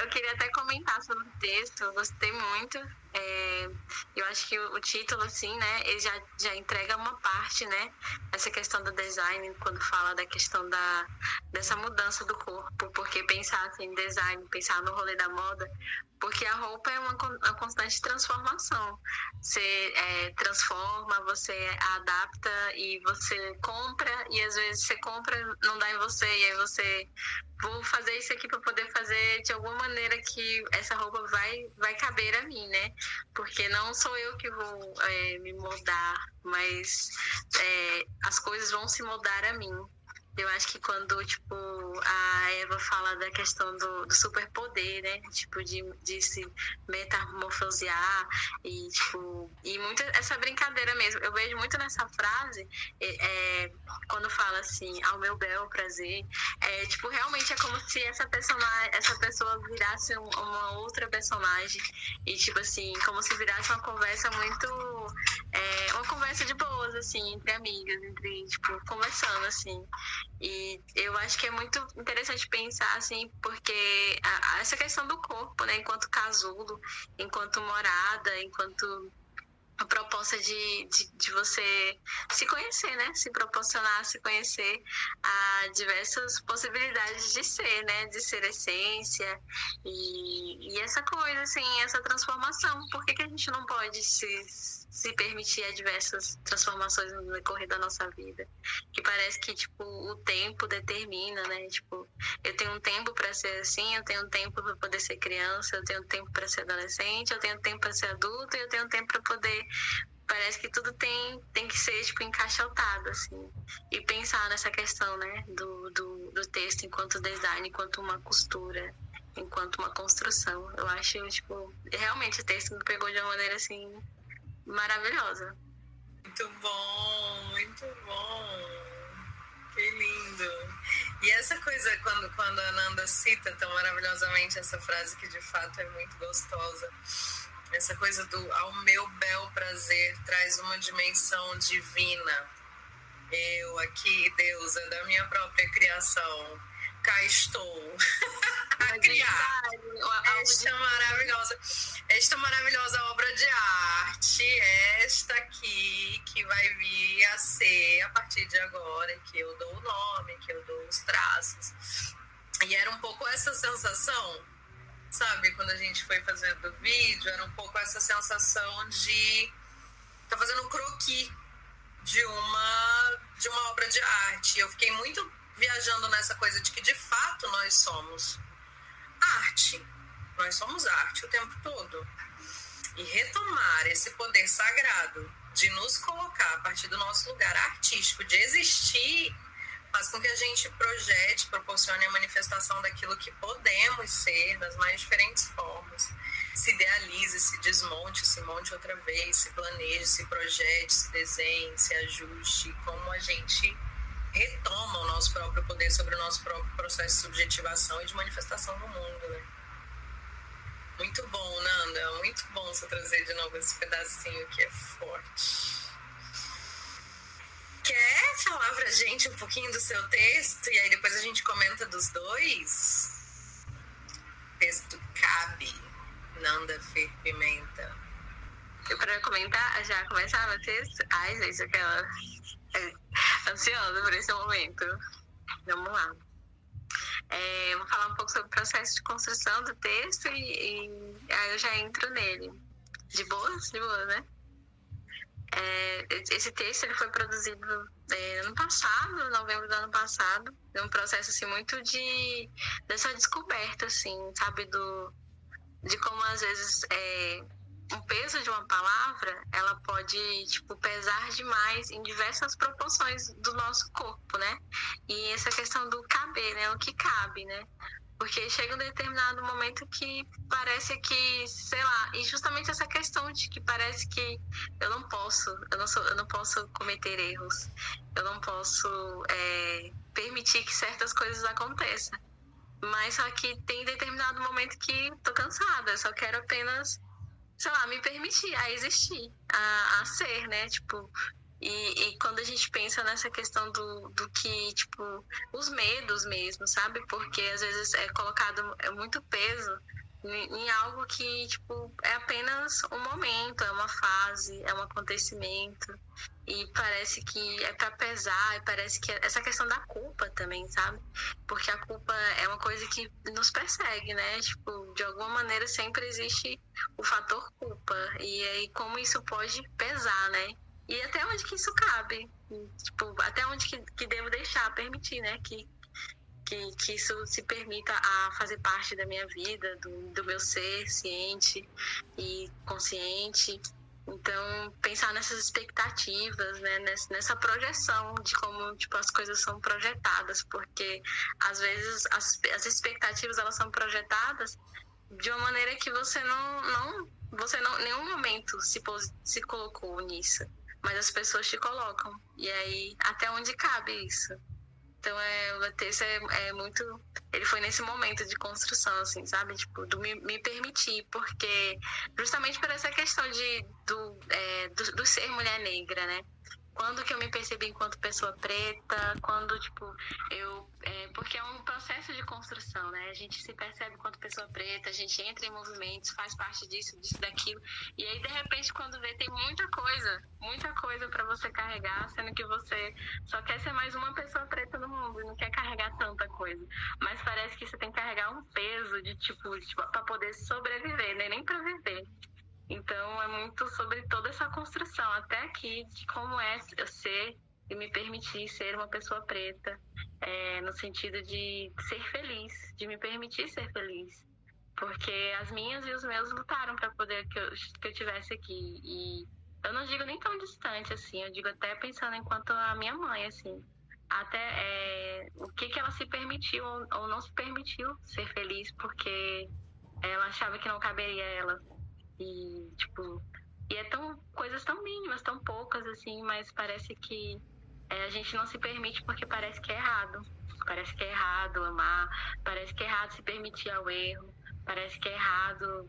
eu queria até comentar sobre o texto, eu gostei muito. É, eu acho que o, título, assim, né, ele já, já entrega uma parte, né, essa questão do design, quando fala da questão da, dessa mudança do corpo, porque pensar assim, em design, pensar no rolê da moda, porque a roupa é uma, uma constante transformação. Você é, transforma, você adapta e você compra, e às vezes você compra, não dá em você, e aí você vou fazer isso aqui para poder fazer de alguma maneira que essa roupa vai, vai caber a mim, né? Porque não sou eu que vou é, me moldar, mas é, as coisas vão se moldar a mim. Eu acho que quando, tipo, a Eva fala da questão do, do superpoder, né? Tipo, de, de se metamorfosear e, tipo, e muito essa brincadeira mesmo. Eu vejo muito nessa frase, é, quando fala assim, ao meu bel prazer, é, tipo, realmente é como se essa personagem, essa pessoa virasse um, uma outra personagem e, tipo assim, como se virasse uma conversa muito, é, uma conversa de boas, assim, entre amigas, entre, tipo, conversando, assim. E eu acho que é muito interessante pensar, assim, porque a, a essa questão do corpo, né, enquanto casulo, enquanto morada, enquanto a proposta de, de, de, você se conhecer, né? Se proporcionar, se conhecer a diversas possibilidades de ser, né? De ser essência e, e essa coisa, assim, essa transformação. Por que, que a gente não pode se se permitir a diversas transformações no decorrer da nossa vida. Que parece que, tipo, o tempo determina, né? Tipo, eu tenho um tempo para ser assim, eu tenho um tempo para poder ser criança, eu tenho um tempo para ser adolescente, eu tenho um tempo para ser adulto e eu tenho um tempo para poder parece que tudo tem, tem que ser tipo encaixotado assim e pensar nessa questão né do, do, do texto enquanto design enquanto uma costura enquanto uma construção eu acho tipo realmente o texto me pegou de uma maneira assim maravilhosa. Muito bom, muito bom. Que lindo. E essa coisa, quando, quando a Ananda cita tão maravilhosamente essa frase que de fato é muito gostosa, essa coisa do ao meu bel prazer traz uma dimensão divina. Eu aqui, deusa da minha própria criação, cá estou a criar esta maravilhosa, esta maravilhosa obra de arte, esta aqui que vai vir a ser a partir de agora, que eu dou o nome, que eu dou os traços. E era um pouco essa sensação, sabe, quando a gente foi fazendo o vídeo, era um pouco essa sensação de estar tá fazendo um croquis de uma de uma obra de arte. Eu fiquei muito viajando nessa coisa de que de fato nós somos arte. Nós somos arte o tempo todo. E retomar esse poder sagrado de nos colocar a partir do nosso lugar artístico, de existir, faz com que a gente projete, proporcione a manifestação daquilo que podemos ser das mais diferentes formas. Se idealize, se desmonte, se monte outra vez, se planeje, se projete, se desenhe, se ajuste, como a gente retoma o nosso próprio poder sobre o nosso próprio processo de subjetivação e de manifestação no mundo, né? Muito bom, Nanda. Muito bom você trazer de novo esse pedacinho que é forte. Quer falar pra gente um pouquinho do seu texto e aí depois a gente comenta dos dois? Texto Cabe, Nanda Fer Pimenta. Eu comentar, já começava o texto? Ai, gente, aquela ansiosa por esse momento. Vamos lá. É, vou falar um pouco sobre o processo de construção do texto e, e aí eu já entro nele. De boas? De boas, né? É, esse texto ele foi produzido é, ano passado, novembro do ano passado. É um processo assim muito de dessa descoberta, assim, sabe, do de como às vezes é, o peso de uma palavra, ela pode, tipo, pesar demais em diversas proporções do nosso corpo, né? E essa questão do caber, né? O que cabe, né? Porque chega um determinado momento que parece que, sei lá, e justamente essa questão de que parece que eu não posso, eu não, sou, eu não posso cometer erros, eu não posso é, permitir que certas coisas aconteçam. Mas só que tem determinado momento que tô cansada, só quero apenas sei lá, me permitir a existir, a, a ser, né? Tipo, E, e, quando a gente pensa nessa questão do, do que, tipo, os medos mesmo, sabe? Porque às vezes é colocado muito peso em, algo que, tipo, é apenas um momento, é uma fase, é um acontecimento. E parece que é para pesar, e parece que é essa questão da culpa também, sabe? Porque a culpa é uma coisa que nos persegue, né? Tipo, de alguma maneira sempre existe o fator culpa. E aí como isso pode pesar, né? E até onde que isso cabe? Tipo, até onde que, que devo deixar, permitir, né? Que, que, que isso se permita a fazer parte da minha vida, do, do meu ser ciente e consciente. Então, pensar nessas expectativas, né, nessa projeção de como tipo, as coisas são projetadas, porque às vezes as, as expectativas elas são projetadas de uma maneira que você não, não você não, nenhum momento se, se colocou nisso mas as pessoas te colocam. E aí, até onde cabe isso? Então, é, o ETS é, é, muito. Ele foi nesse momento de construção, assim, sabe? Tipo, do me, me permitir, porque justamente por essa questão de, do, é, do, do ser mulher negra, né? Quando que eu me percebi enquanto pessoa preta, quando, tipo, eu. É, porque é um processo de construção, né? A gente se percebe enquanto pessoa preta, a gente entra em movimentos, faz parte disso, disso, daquilo. E aí, de repente, quando vê, tem muita coisa, muita coisa para você carregar, sendo que você só quer ser mais uma pessoa preta no mundo e não quer carregar tanta coisa. Mas parece que você tem que carregar um peso de, tipo, tipo para poder sobreviver, né? Nem para viver. Então é muito sobre toda essa construção até aqui de como é eu ser e me permitir ser uma pessoa preta, é, no sentido de ser feliz, de me permitir ser feliz, porque as minhas e os meus lutaram para poder que eu, que eu tivesse aqui. E eu não digo nem tão distante assim, eu digo até pensando enquanto a minha mãe assim, até é, o que que ela se permitiu ou não se permitiu ser feliz porque ela achava que não caberia a ela e, tipo, e é tão coisas tão mínimas, tão poucas assim, mas parece que é, a gente não se permite porque parece que é errado. Parece que é errado amar, parece que é errado se permitir ao erro, parece que é errado.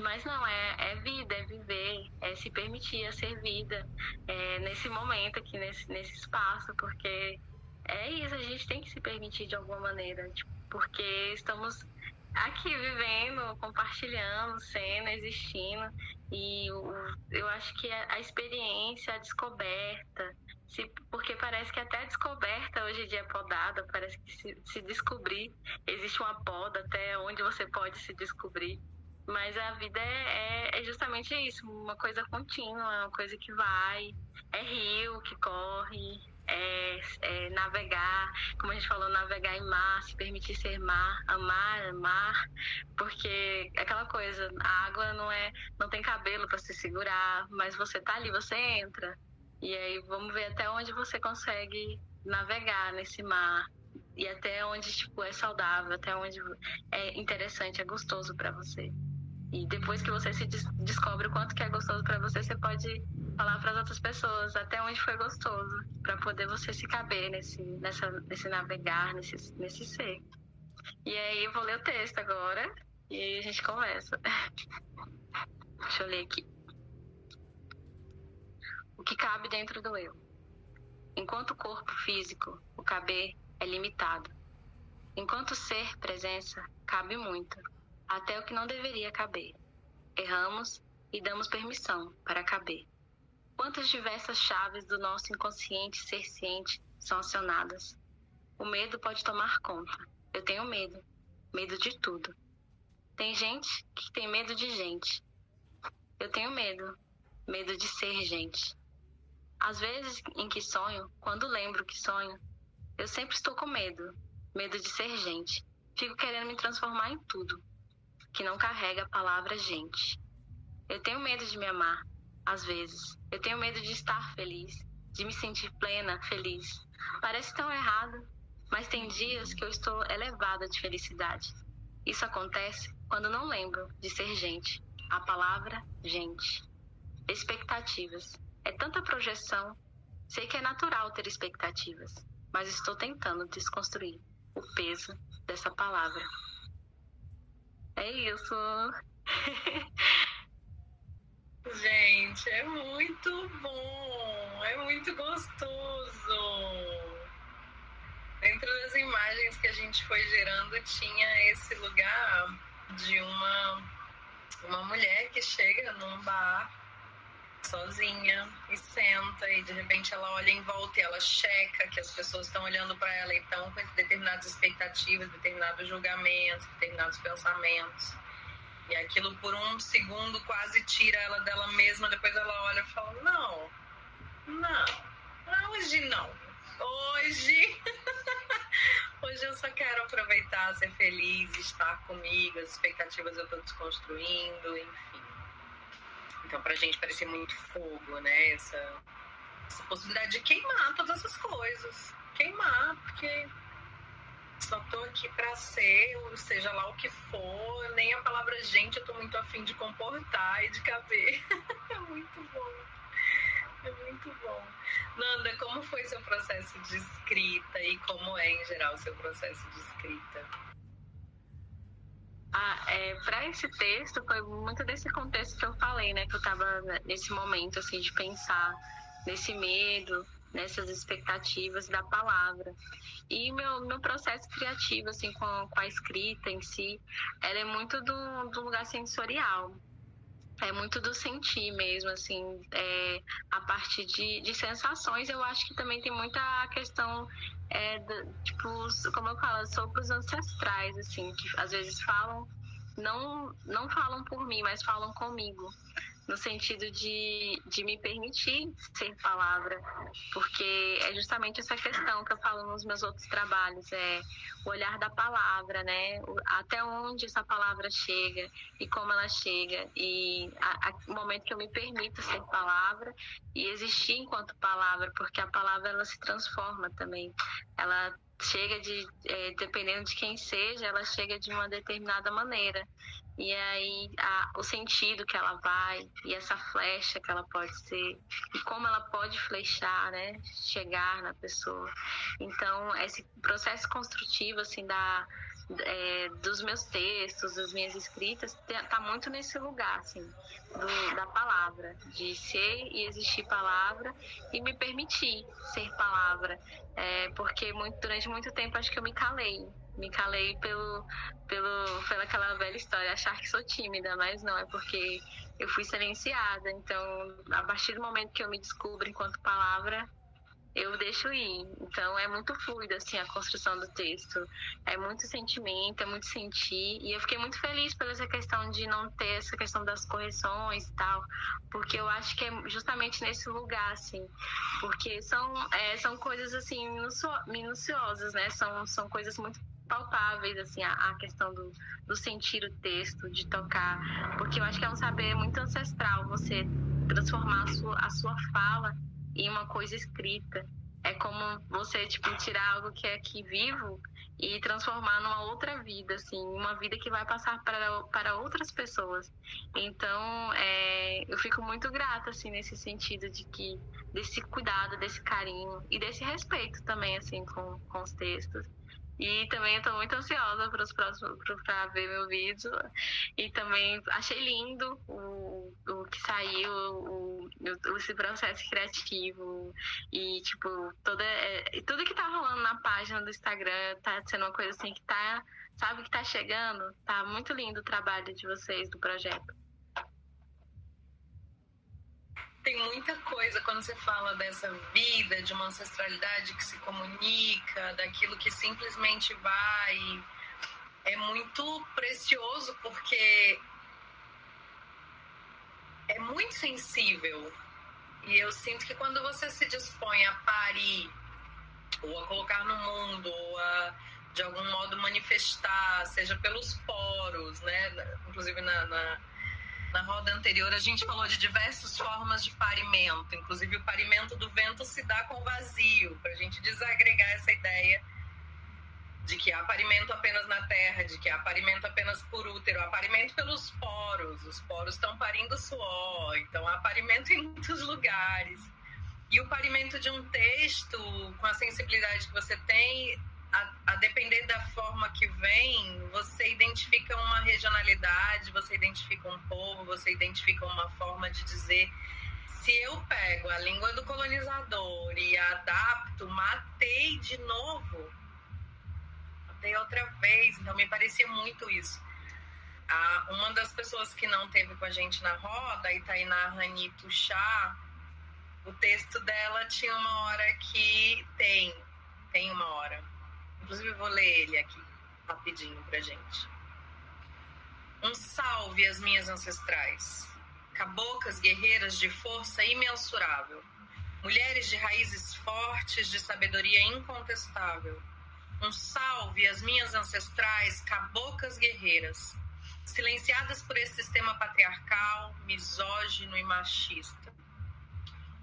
Mas não, é, é vida, é viver, é se permitir a ser vida é, nesse momento aqui, nesse, nesse espaço, porque é isso, a gente tem que se permitir de alguma maneira, tipo, porque estamos aqui vivendo, compartilhando, sendo, existindo. E o, eu acho que a, a experiência, a descoberta, se, porque parece que até a descoberta hoje em dia é podada, parece que se, se descobrir, existe uma poda até onde você pode se descobrir. Mas a vida é, é, é, justamente isso, uma coisa contínua, uma coisa que vai, é rio que corre, é, é, navegar, como a gente falou, navegar em mar, se permitir ser mar, amar, amar, porque é aquela coisa, a água não é, não tem cabelo para se segurar, mas você tá ali, você entra. E aí vamos ver até onde você consegue navegar nesse mar e até onde tipo é saudável, até onde é interessante, é gostoso para você. E depois que você se des descobre o quanto que é gostoso para você, você pode falar para as outras pessoas até onde foi gostoso, para poder você se caber nesse, nessa, nesse navegar, nesse, nesse ser. E aí eu vou ler o texto agora e aí a gente conversa. Deixa eu ler aqui. O que cabe dentro do eu. Enquanto o corpo físico, o caber é limitado. Enquanto ser presença, cabe muito, até o que não deveria caber. Erramos e damos permissão para caber. Quantas diversas chaves do nosso inconsciente ser ciente são acionadas? O medo pode tomar conta. Eu tenho medo. Medo de tudo. Tem gente que tem medo de gente. Eu tenho medo. Medo de ser gente. Às vezes em que sonho, quando lembro que sonho, eu sempre estou com medo. Medo de ser gente. Fico querendo me transformar em tudo que não carrega a palavra gente. Eu tenho medo de me amar às vezes. Eu tenho medo de estar feliz, de me sentir plena, feliz. Parece tão errado, mas tem dias que eu estou elevada de felicidade. Isso acontece quando não lembro de ser gente. A palavra gente. Expectativas. É tanta projeção. Sei que é natural ter expectativas, mas estou tentando desconstruir o peso dessa palavra. É isso. Gente, é muito bom. é muito gostoso. Dentro das imagens que a gente foi gerando, tinha esse lugar de uma, uma mulher que chega num bar sozinha e senta e de repente ela olha em volta e ela checa que as pessoas estão olhando para ela então com determinadas expectativas, determinados julgamentos, determinados pensamentos. E aquilo por um segundo quase tira ela dela mesma, depois ela olha e fala: "Não. Não. Hoje não. Hoje Hoje eu só quero aproveitar, ser feliz, estar comigo, as expectativas eu estou desconstruindo, enfim. Então, pra gente parecia muito fogo, né? Essa, essa possibilidade de queimar todas essas coisas. Queimar, porque só tô aqui para ser, seja lá o que for, nem a palavra gente eu tô muito afim de comportar e de caber. é muito bom. É muito bom. Nanda, como foi seu processo de escrita e como é, em geral, o seu processo de escrita? Ah, é, para esse texto foi muito desse contexto que eu falei, né? Que eu estava nesse momento, assim, de pensar nesse medo, nessas expectativas da palavra. E meu, meu processo criativo, assim, com, com a escrita em si, ela é muito do, do lugar sensorial. É muito do sentir mesmo, assim, é, a partir de, de sensações, eu acho que também tem muita questão, é, de, tipo, como eu falo, sobre os ancestrais, assim, que às vezes falam, não, não falam por mim, mas falam comigo no sentido de, de me permitir ser palavra, porque é justamente essa questão que eu falo nos meus outros trabalhos, é o olhar da palavra, né? Até onde essa palavra chega e como ela chega, e o momento que eu me permito ser palavra e existir enquanto palavra, porque a palavra ela se transforma também, ela chega de, é, dependendo de quem seja, ela chega de uma determinada maneira e aí a, o sentido que ela vai e essa flecha que ela pode ser e como ela pode flechar, né, chegar na pessoa. Então esse processo construtivo assim da é, dos meus textos, das minhas escritas, tá muito nesse lugar, assim, do, da palavra, de ser e existir palavra e me permitir ser palavra, é, porque muito, durante muito tempo acho que eu me calei, me calei pelo, pelo, pela aquela velha história, achar que sou tímida, mas não, é porque eu fui silenciada. Então, a partir do momento que eu me descubro enquanto palavra, eu deixo ir. Então, é muito fluido, assim, a construção do texto. É muito sentimento, é muito sentir. E eu fiquei muito feliz pela essa questão de não ter essa questão das correções e tal, porque eu acho que é justamente nesse lugar, assim. Porque são, é, são coisas, assim, minuciosas, né? São, são coisas muito palpáveis, assim, a, a questão do, do, sentir o texto, de tocar, porque eu acho que é um saber muito ancestral você transformar a sua, a sua fala em uma coisa escrita. É como você, tipo, tirar algo que é aqui vivo e transformar numa outra vida, assim, uma vida que vai passar para, para outras pessoas. Então, é, eu fico muito grata, assim, nesse sentido de que, desse cuidado, desse carinho e desse respeito também, assim, com, com os textos. E também estou muito ansiosa para os próximos para ver meu vídeo. E também achei lindo o, o que saiu, o, o, esse processo criativo. E, tipo, toda, é, tudo que tá rolando na página do Instagram tá sendo uma coisa assim que tá, sabe, que tá chegando. Tá muito lindo o trabalho de vocês, do projeto tem muita coisa quando você fala dessa vida, de uma ancestralidade que se comunica, daquilo que simplesmente vai. É muito precioso porque é muito sensível. E eu sinto que quando você se dispõe a parir, ou a colocar no mundo, ou a de algum modo manifestar, seja pelos poros, né? Inclusive na, na na roda anterior, a gente falou de diversas formas de parimento, inclusive o parimento do vento se dá com vazio, para a gente desagregar essa ideia de que há parimento apenas na terra, de que há parimento apenas por útero, há parimento pelos poros, os poros estão parindo suor, então há parimento em muitos lugares. E o parimento de um texto, com a sensibilidade que você tem, a, a, depender da forma que vem, você identifica uma regionalidade, você identifica um povo, você identifica uma forma de dizer. Se eu pego a língua do colonizador e adapto, matei de novo. Matei outra vez. Então me parecia muito isso. Uma das pessoas que não teve com a gente na roda, Itainá Ranito Chá, o texto dela tinha uma hora que tem, tem uma hora. Inclusive eu vou ler ele aqui rapidinho pra gente. Um salve às minhas ancestrais, cabocas guerreiras de força imensurável, mulheres de raízes fortes, de sabedoria incontestável. Um salve às minhas ancestrais, cabocas guerreiras, silenciadas por esse sistema patriarcal, misógino e machista.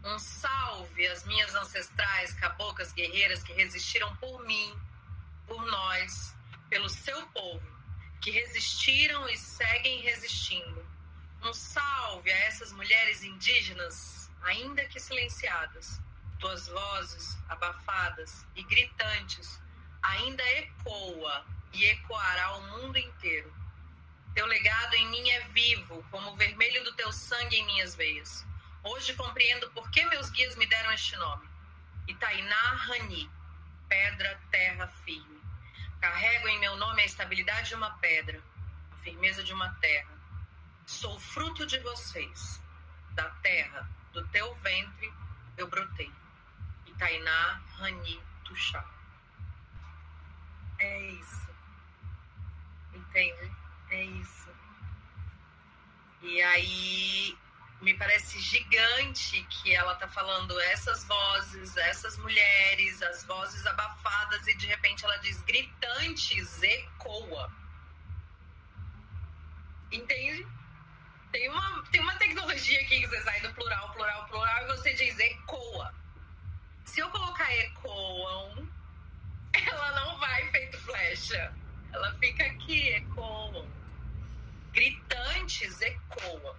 Um salve às minhas ancestrais cabocas guerreiras que resistiram por mim, por nós, pelo seu povo, que resistiram e seguem resistindo. Um salve a essas mulheres indígenas, ainda que silenciadas. Tuas vozes abafadas e gritantes ainda ecoa e ecoará ao mundo inteiro teu legado em mim é vivo, como o vermelho do teu sangue em minhas veias. Hoje compreendo por que meus guias me deram este nome. Itainá Rani, pedra, terra firme. Carrego em meu nome a estabilidade de uma pedra, a firmeza de uma terra. Sou fruto de vocês. Da terra, do teu ventre, eu brotei. Itainá Rani Tuxá. É isso. Entende? É isso. E aí me parece gigante que ela tá falando essas vozes, essas mulheres, as vozes abafadas e de repente ela diz gritantes, ecoa. Entende? Tem uma, tem uma tecnologia aqui que você sai do plural, plural, plural e você diz ecoa. Se eu colocar ecoam, ela não vai feito flecha. Ela fica aqui, ecoam gritantes ecoam.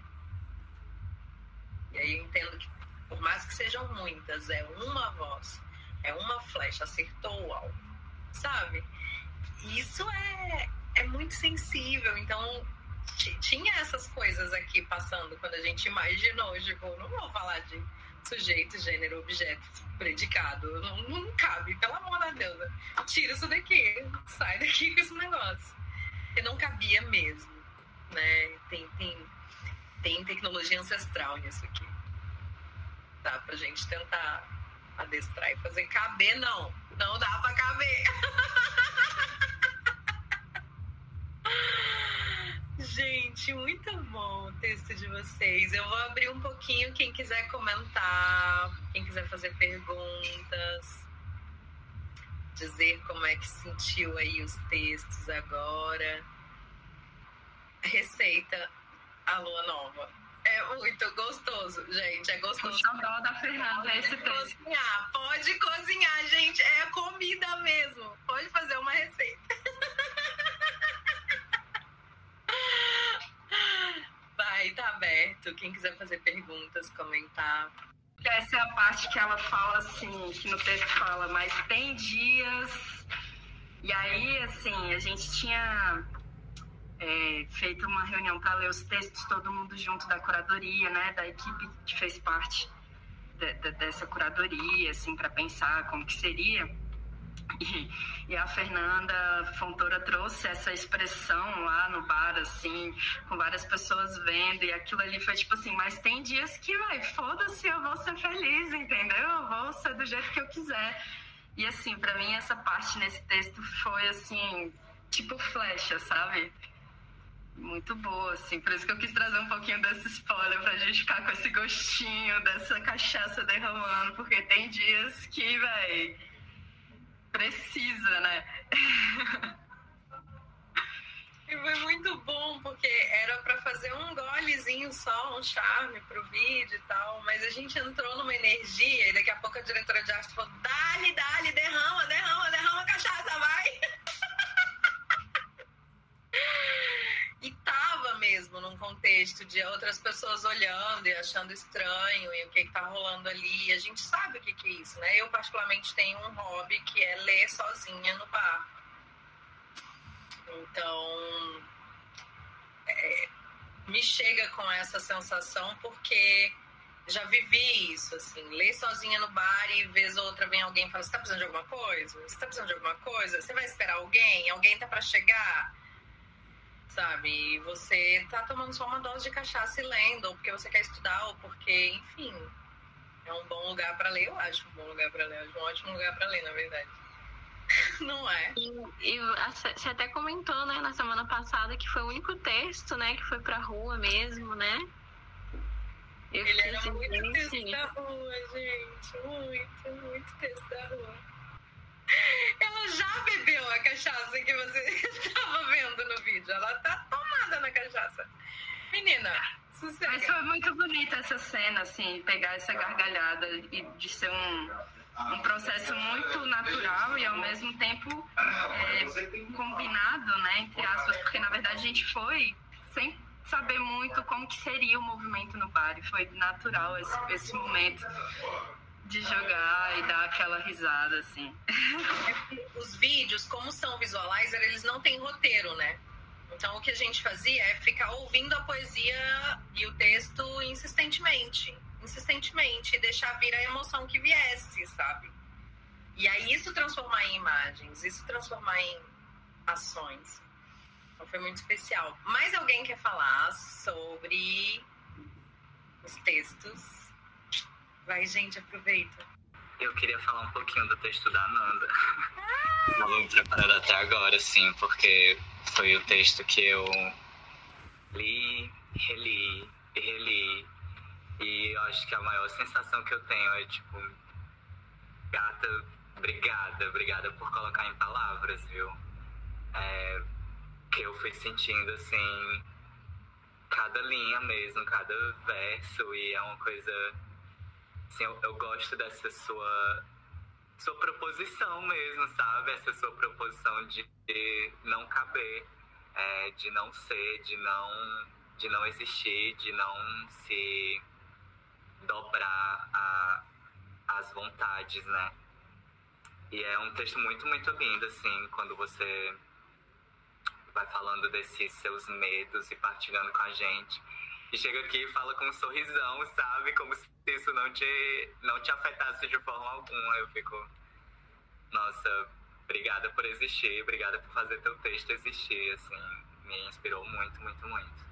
E aí eu entendo que, por mais que sejam muitas, é uma voz, é uma flecha, acertou o alvo, sabe? Isso é, é muito sensível. Então, tinha essas coisas aqui passando quando a gente imaginou, tipo, não vou falar de sujeito, gênero, objeto, predicado. Não, não cabe, pelo amor de Deus. Tira isso daqui, sai daqui com esse negócio. Porque não cabia mesmo né? Tem, tem, tem tecnologia ancestral nisso aqui. Dá pra gente tentar adestrar e fazer caber, não. Não dá pra caber. Gente, muito bom o texto de vocês. Eu vou abrir um pouquinho quem quiser comentar, quem quiser fazer perguntas, dizer como é que sentiu aí os textos agora receita a lua nova. É muito gostoso, gente. É gostoso. O xodó da Fernanda é esse texto. Cozinhar. Pode cozinhar, gente. É comida mesmo. Pode fazer uma receita. Vai, tá aberto. Quem quiser fazer perguntas, comentar. Essa é a parte que ela fala assim, que no texto fala, mas tem dias. E aí, assim, a gente tinha é, feito uma reunião para ler os textos, todo mundo junto da curadoria, né, da equipe que fez parte de, de, dessa curadoria, assim, para pensar como que seria. E, e, a Fernanda Fontoura trouxe essa expressão lá no bar, assim, com várias pessoas vendo, e aquilo ali foi tipo assim, mas tem dias que, vai, foda-se, eu vou ser feliz, entendeu? Eu vou ser do jeito que eu quiser. E assim, para mim essa parte nesse texto foi assim, tipo flecha, sabe? Muito boa, assim. Por isso que eu quis trazer um pouquinho desse spoiler pra gente ficar com esse gostinho dessa cachaça derramando, porque tem dias que, véi, precisa, né? E foi muito bom, porque era para fazer um golezinho só, um charme pro vídeo e tal, mas a gente entrou numa energia e daqui a pouco a diretora de arte falou: dale, dale, derrama, derrama, derrama cachaça, vai! E tava mesmo num contexto de outras pessoas olhando e achando estranho e o que, que tá rolando ali. A gente sabe o que, que é isso, né? Eu, particularmente, tenho um hobby que é ler sozinha no bar. Então, é, me chega com essa sensação porque já vivi isso, assim, ler sozinha no bar e vez ou outra vem alguém e fala, você tá precisando de alguma coisa? Você tá precisando de alguma coisa? Você vai esperar alguém? Alguém tá para chegar? Sabe? E você tá tomando só uma dose de cachaça e lendo, ou porque você quer estudar, ou porque, enfim, é um bom lugar para ler, eu acho um bom lugar para ler, acho um ótimo lugar para ler, na verdade. Não é? E, e, você até comentou, né, na semana passada que foi o único texto, né, que foi pra rua mesmo, né? Eu Ele era muito texto da rua, gente. Muito, muito texto da rua. Ela já bebeu a cachaça que você estava vendo no vídeo. Ela tá tomada na cachaça. Menina, sossega. Mas foi muito bonita essa cena, assim, pegar essa gargalhada e de ser um, um processo muito natural e ao mesmo tempo é, combinado, né, entre aspas, porque na verdade a gente foi sem saber muito como que seria o movimento no bar e foi natural esse, esse momento de jogar e dar aquela risada assim. Os vídeos, como são visualizer, eles não têm roteiro, né? Então o que a gente fazia é ficar ouvindo a poesia e o texto insistentemente, insistentemente, e deixar vir a emoção que viesse, sabe? E aí isso transformar em imagens, isso transformar em ações. Então foi muito especial. Mais alguém quer falar sobre os textos? Vai, gente, aproveita. Eu queria falar um pouquinho do texto da Nanda. Estava me preparando até agora, sim, porque foi o texto que eu li, reli e reli. E eu acho que a maior sensação que eu tenho é tipo, gata, obrigada, obrigada por colocar em palavras, viu? É, que eu fui sentindo assim cada linha mesmo, cada verso e é uma coisa assim, eu, eu gosto dessa sua sua proposição mesmo, sabe? Essa sua proposição de, de não caber, é, de não ser, de não de não existir, de não se dobrar a, as vontades, né? E é um texto muito, muito lindo, assim, quando você vai falando desses seus medos e partilhando com a gente. E chega aqui e fala com um sorrisão, sabe? Como se isso não te, não te afetasse de forma alguma. Eu fico, nossa, obrigada por existir, obrigada por fazer teu texto existir, assim, me inspirou muito, muito, muito.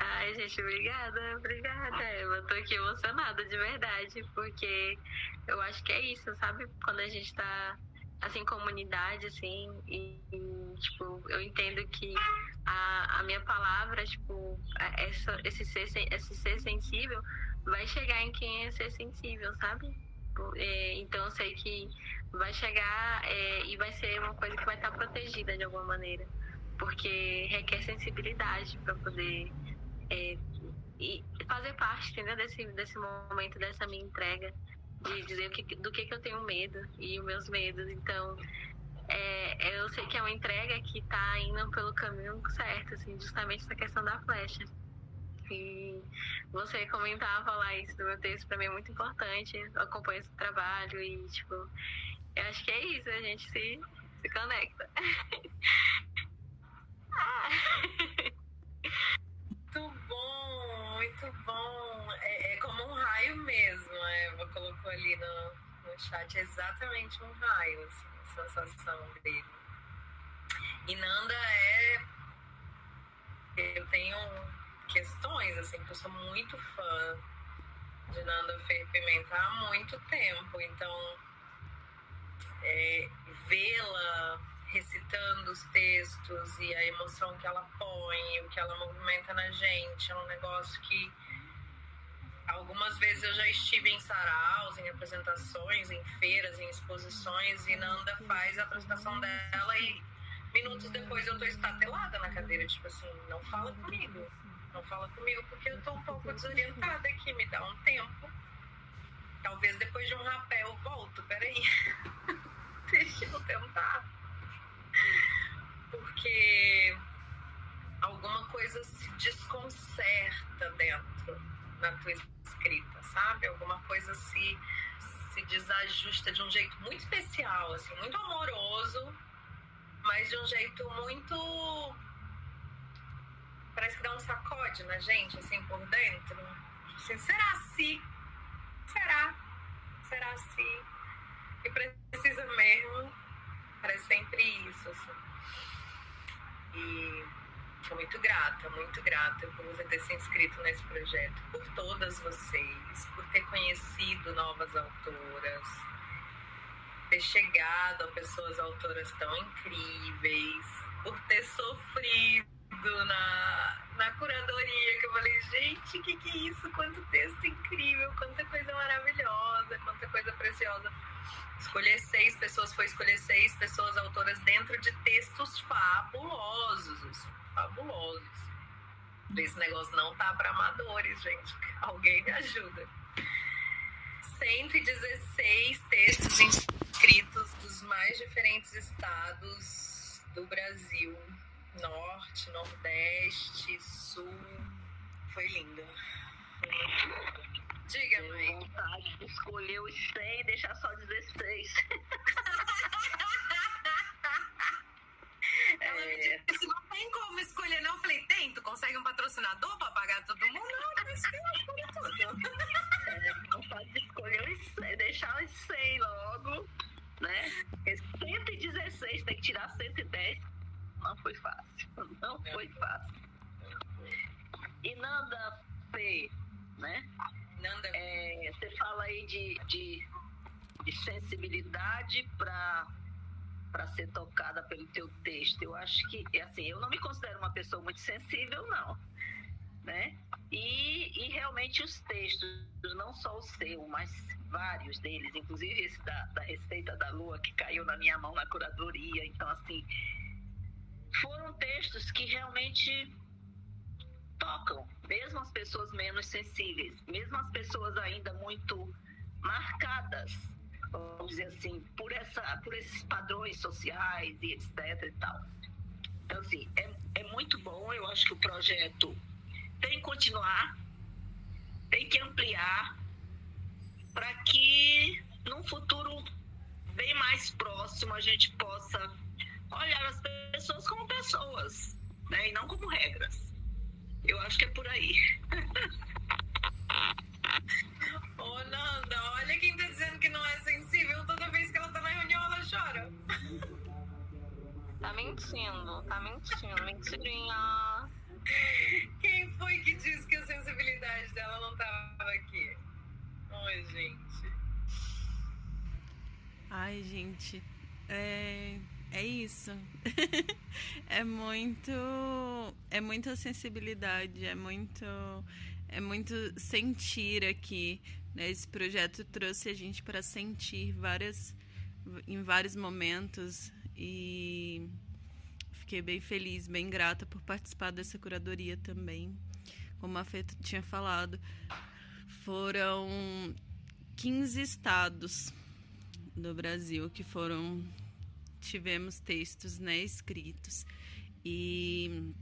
Ai, gente, obrigada, obrigada. Eu tô aqui emocionada de verdade, porque eu acho que é isso, sabe? Quando a gente tá assim, comunidade, assim, e, e, tipo, eu entendo que a, a minha palavra, tipo, essa, esse, ser, esse ser sensível vai chegar em quem é ser sensível, sabe? É, então eu sei que vai chegar é, e vai ser uma coisa que vai estar protegida de alguma maneira, porque requer sensibilidade para poder é, e fazer parte, entendeu? Desse, desse momento, dessa minha entrega de dizer do que, que eu tenho medo e os meus medos. Então, é, eu sei que é uma entrega que está indo pelo caminho certo, assim, justamente essa questão da flecha. E você comentar, falar isso no meu texto, para mim é muito importante. Eu acompanho esse trabalho e, tipo, eu acho que é isso, a gente se, se conecta. ah. Muito bom, muito bom. É, é raio mesmo, a Eva colocou ali no, no chat, é exatamente um raio, assim, a sensação dele. E Nanda é. Eu tenho questões, assim, porque eu sou muito fã de Nanda Pimenta há muito tempo, então é, vê-la recitando os textos e a emoção que ela põe, o que ela movimenta na gente. É um negócio que algumas vezes eu já estive em saraus, em apresentações, em feiras, em exposições, e Nanda faz a apresentação dela e minutos depois eu tô estatelada na cadeira, tipo assim, não fala comigo. Não fala comigo porque eu tô um pouco desorientada aqui, me dá um tempo. Talvez depois de um rapel eu volto, peraí. Deixa eu tentar porque alguma coisa se desconcerta dentro na tua escrita, sabe? Alguma coisa se, se desajusta de um jeito muito especial, assim, muito amoroso, mas de um jeito muito. Parece que dá um sacode na gente, assim, por dentro. Assim, será se? Será? Será se? E precisa mesmo. Parece sempre isso, assim. E sou muito grata, muito grata por você ter se inscrito nesse projeto, por todas vocês, por ter conhecido novas autoras, ter chegado a pessoas autoras tão incríveis, por ter sofrido na, na curadoria, que eu falei, gente, o que, que é isso? Quanto texto incrível, quanta coisa maravilhosa, quanta coisa preciosa. Escolher seis pessoas foi escolher seis pessoas autoras dentro de textos fabulosos, fabulosos. Esse negócio não tá para amadores, gente. Alguém me ajuda. 116 textos inscritos dos mais diferentes estados do Brasil. Norte, Nordeste, Sul. Foi lindo. Diga, mãe. vontade de escolher os 100 e deixar só 16. Ela me É. disse, não tem como escolher, não. Eu falei, tem, tu consegue um patrocinador pra pagar todo mundo? Não, não escolhe tudo. É, vontade de escolher os 100, deixar os 100 logo, né? Porque 116 tem que tirar 110. Não foi fácil. Não foi fácil. E Nanda P, né? Nanda, É, você fala aí de, de, de sensibilidade para para ser tocada pelo teu texto. Eu acho que, é assim, eu não me considero uma pessoa muito sensível, não, né? E, e realmente os textos, não só o seu, mas vários deles, inclusive esse da, da Receita da Lua, que caiu na minha mão na curadoria. Então, assim, foram textos que realmente tocam, mesmo as pessoas menos sensíveis, mesmo as pessoas ainda muito marcadas, vamos dizer assim, por, essa, por esses padrões sociais e etc e tal. Então, assim, é, é muito bom, eu acho que o projeto tem que continuar, tem que ampliar, para que num futuro bem mais próximo a gente possa olhar as pessoas como pessoas, né, e não como regras. Eu acho que é por aí. Ô, Nanda, Tá mentindo, tá mentindo, mentirinha. Quem foi que disse que a sensibilidade dela não tava aqui? Oi, gente. Ai, gente, é, é isso. é muito, é muita sensibilidade, é muito, é muito sentir aqui. Né? Esse projeto trouxe a gente para sentir várias, em vários momentos e fiquei bem feliz, bem grata por participar dessa curadoria também. Como a Fê tinha falado, foram 15 estados do Brasil que foram tivemos textos né, escritos e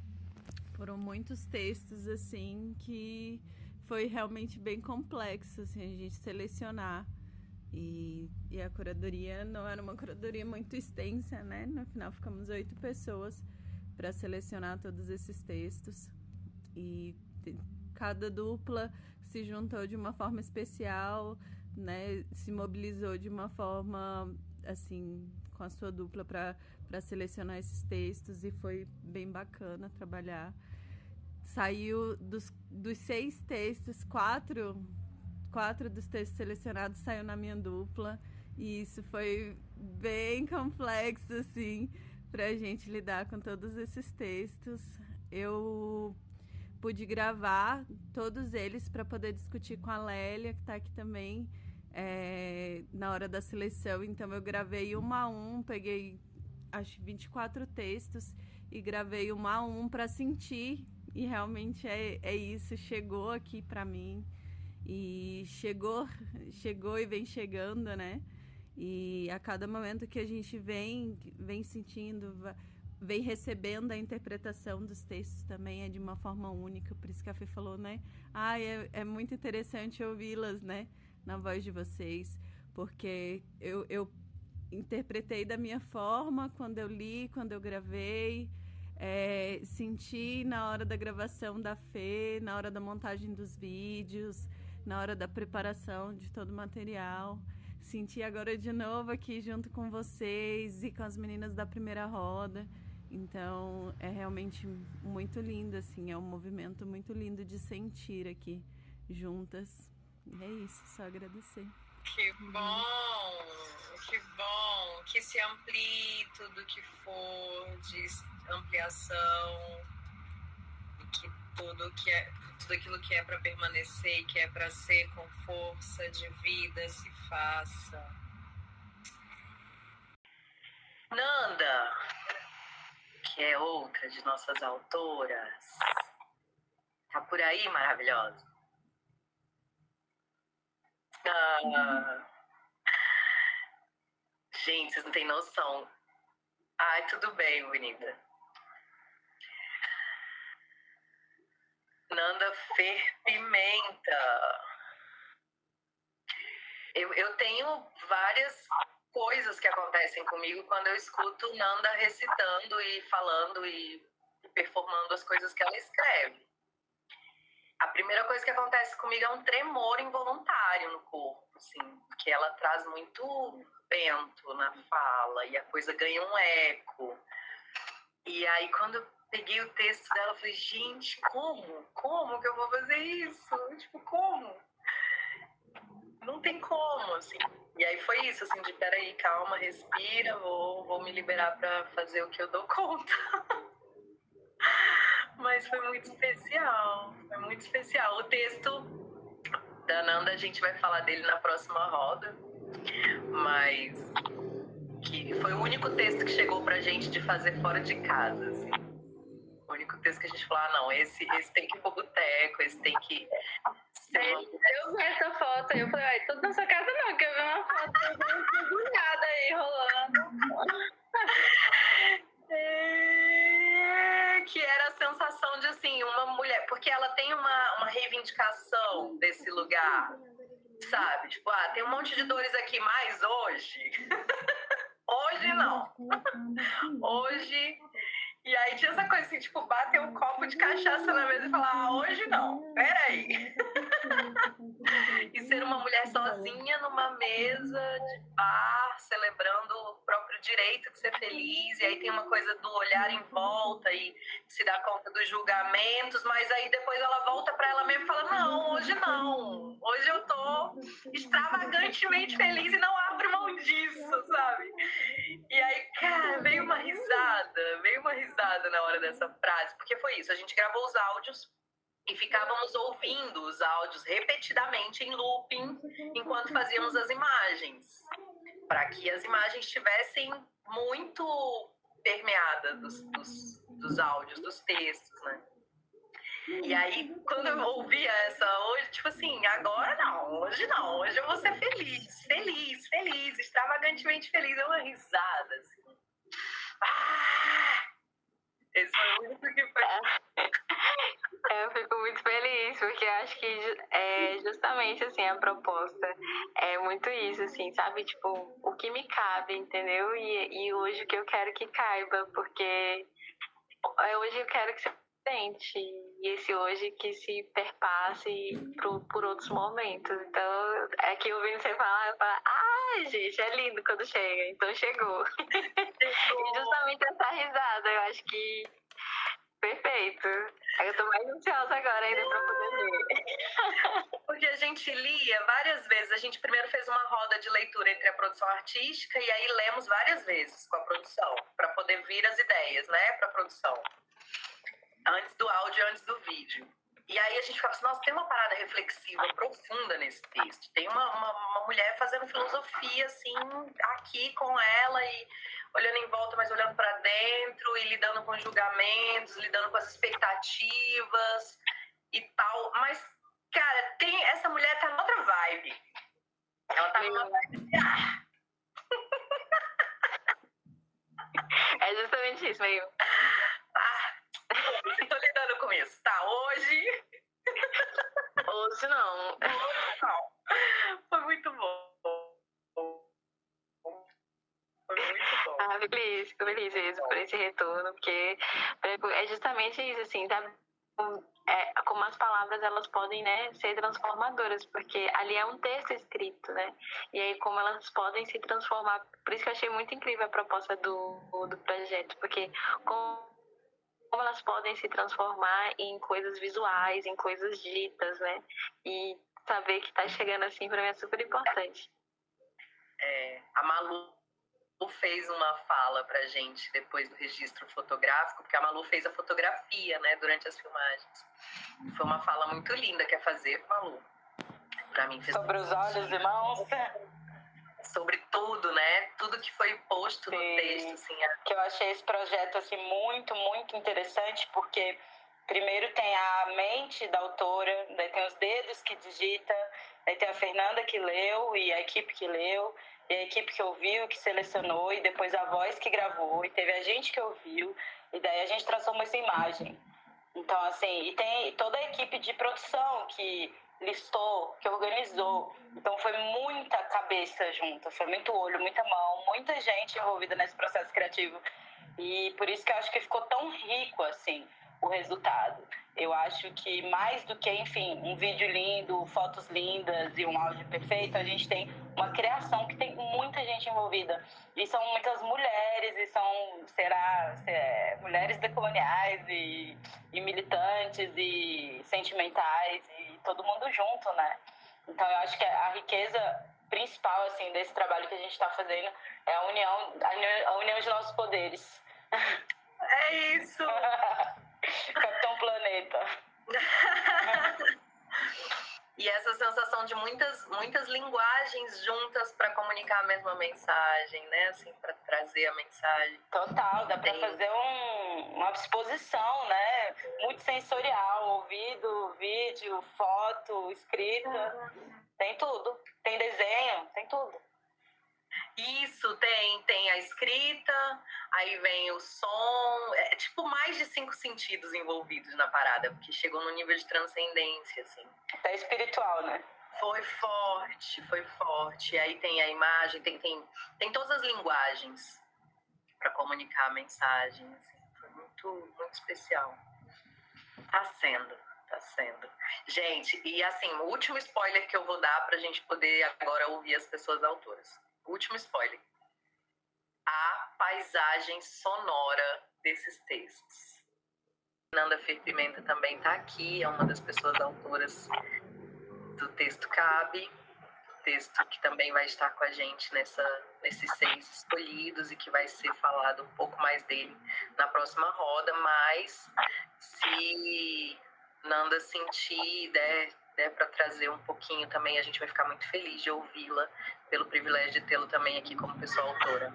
foram muitos textos assim que foi realmente bem complexo assim, a gente selecionar e, e a curadoria não era uma curadoria muito extensa, né? No final ficamos oito pessoas para selecionar todos esses textos e cada dupla se juntou de uma forma especial, né? Se mobilizou de uma forma assim com a sua dupla para selecionar esses textos e foi bem bacana trabalhar. Saiu dos, dos seis textos, quatro quatro dos textos selecionados saiu na minha dupla e isso foi bem complexo assim para a gente lidar com todos esses textos. Eu pude gravar todos eles para poder discutir com a Lélia que está aqui também é, na hora da seleção. Então eu gravei um a um, peguei acho 24 textos e gravei um a um para sentir e realmente é, é isso chegou aqui para mim e chegou chegou e vem chegando né? E a cada momento que a gente vem vem sentindo vem recebendo a interpretação dos textos também é de uma forma única. Por isso que a Fê falou né? Ah é, é muito interessante ouvi-las né? Na voz de vocês. Porque eu, eu interpretei da minha forma quando eu li quando eu gravei. É, senti na hora da gravação da Fê, na hora da montagem dos vídeos, na hora da preparação de todo o material. Senti agora de novo aqui junto com vocês e com as meninas da primeira roda. Então é realmente muito lindo, assim, é um movimento muito lindo de sentir aqui juntas. E é isso, só agradecer. Que bom, que bom, que se amplie tudo que for de ampliação e que tudo que é tudo aquilo que é para permanecer e que é para ser com força de vida se faça. Nanda, que é outra de nossas autoras, tá por aí, maravilhosa. Ah, gente, vocês não têm noção. Ai, tudo bem, bonita. Nanda Fer Pimenta. Eu, eu tenho várias coisas que acontecem comigo quando eu escuto Nanda recitando e falando e performando as coisas que ela escreve. A primeira coisa que acontece comigo é um tremor involuntário no corpo, assim, porque ela traz muito vento na fala e a coisa ganha um eco. E aí quando peguei o texto dela, eu falei, gente, como? Como que eu vou fazer isso? Tipo, como? Não tem como, assim. E aí foi isso, assim, de peraí, calma, respira, vou, vou me liberar para fazer o que eu dou conta. Mas foi muito especial, foi muito especial. O texto da Nanda, a gente vai falar dele na próxima roda, mas que foi o único texto que chegou pra gente de fazer fora de casa, assim. O único texto que a gente falou, ah, não, esse, esse tem que ir pro boteco, esse tem que eu vi essa foto eu falei, ai, tudo na sua casa não, que eu vi uma foto mergulhada aí rolando. É, que era a sensação de assim, uma mulher, porque ela tem uma, uma reivindicação desse lugar, sabe? Tipo, ah, tem um monte de dores aqui, mas hoje. hoje não. hoje e aí tinha essa coisa assim, tipo, bater um copo de cachaça na mesa e falar, ah, hoje não, peraí. e ser uma mulher sozinha numa mesa de bar, celebrando o próprio direito de ser feliz, e aí tem uma coisa do olhar em volta e se dar conta dos julgamentos, mas aí depois ela volta para ela mesma e fala, não, hoje não, hoje eu tô extravagantemente feliz e não abro mão disso, sabe? E aí, cara, veio uma risada, veio uma risada na hora dessa frase, porque foi isso. A gente gravou os áudios e ficávamos ouvindo os áudios repetidamente em looping enquanto fazíamos as imagens, para que as imagens estivessem muito permeadas dos, dos, dos áudios, dos textos, né? E aí, quando eu ouvia essa hoje, tipo assim, agora não, hoje não, hoje eu vou ser feliz, feliz, feliz, extravagantemente feliz, é uma risada, assim. Ah! Esse foi o único que foi. É, eu fico muito feliz, porque acho que é justamente assim a proposta é muito isso, assim, sabe? Tipo, o que me cabe, entendeu? E, e hoje o que eu quero que caiba, porque hoje eu quero que você sente, e esse hoje que se perpasse por, por outros momentos. Então, é que ouvindo você falar, eu falo, ai, gente, é lindo quando chega, então chegou. e justamente essa risada, eu acho que perfeito. Eu tô mais ansiosa agora ainda pra poder ler. Porque a gente lia várias vezes. A gente primeiro fez uma roda de leitura entre a produção artística e aí lemos várias vezes com a produção, para poder vir as ideias, né, pra produção antes do áudio e antes do vídeo. E aí a gente ficava assim, nossa, tem uma parada reflexiva profunda nesse texto. Tem uma, uma, uma, mulher fazendo filosofia, assim, aqui com ela e olhando em volta, mas olhando para dentro e lidando com julgamentos, lidando com as expectativas e tal. Mas, cara, tem essa mulher tá noutra vibe. Ela tá numa vibe. Ah! É justamente isso, meio. Esse retorno, porque é justamente isso, assim, sabe? É, como as palavras elas podem né, ser transformadoras, porque ali é um texto escrito, né? E aí como elas podem se transformar. Por isso que eu achei muito incrível a proposta do, do projeto, porque como como elas podem se transformar em coisas visuais, em coisas ditas, né? E saber que está chegando assim para mim é super importante. É, a Malu fez uma fala pra gente depois do registro fotográfico, porque a Malu fez a fotografia, né, durante as filmagens. Foi uma fala muito linda que é fazer, Malu. Pra mim fez Sobre os olhos e mãos sobre tudo, né? Tudo que foi posto Sim. no texto, assim. É... Que eu achei esse projeto assim muito, muito interessante, porque primeiro tem a mente da autora, daí tem os dedos que digita, daí tem a Fernanda que leu e a equipe que leu, e a equipe que ouviu, que selecionou, e depois a voz que gravou, e teve a gente que ouviu, e daí a gente transformou essa imagem. Então, assim, e tem toda a equipe de produção que listou, que organizou. Então foi muita cabeça junto, foi muito olho, muita mão, muita gente envolvida nesse processo criativo. E por isso que eu acho que ficou tão rico assim o resultado. Eu acho que mais do que, enfim, um vídeo lindo, fotos lindas e um áudio perfeito, a gente tem uma criação que tem muita gente envolvida. E são muitas mulheres, e são, será, é, mulheres decoloniais e, e militantes e sentimentais e todo mundo junto, né? Então eu acho que a riqueza principal, assim, desse trabalho que a gente está fazendo é a união, a união de nossos poderes. É isso! Capitão Planeta. e essa sensação de muitas, muitas linguagens juntas para comunicar a mesma mensagem, né? Assim, para trazer a mensagem. Total, dá para fazer um, uma exposição, né? Muito sensorial, ouvido, vídeo, foto, escrita. Tem tudo. Tem desenho, tem tudo. Isso, tem, tem a escrita, aí vem o som, é tipo mais de cinco sentidos envolvidos na parada, porque chegou no nível de transcendência, assim. Até espiritual, né? Foi forte, foi forte. Aí tem a imagem, tem, tem, tem todas as linguagens para comunicar a mensagem, assim. Foi muito, muito especial. Tá sendo, tá sendo. Gente, e assim, o último spoiler que eu vou dar pra gente poder agora ouvir as pessoas autoras último spoiler. A paisagem sonora desses textos. Nanda Fer Pimenta também está aqui, é uma das pessoas autoras do texto Cabe, texto que também vai estar com a gente nessa, nesses seis escolhidos e que vai ser falado um pouco mais dele na próxima roda, mas se Nanda sentir, der, der para trazer um pouquinho também, a gente vai ficar muito feliz de ouvi-la pelo privilégio de tê-lo também aqui como pessoa autora.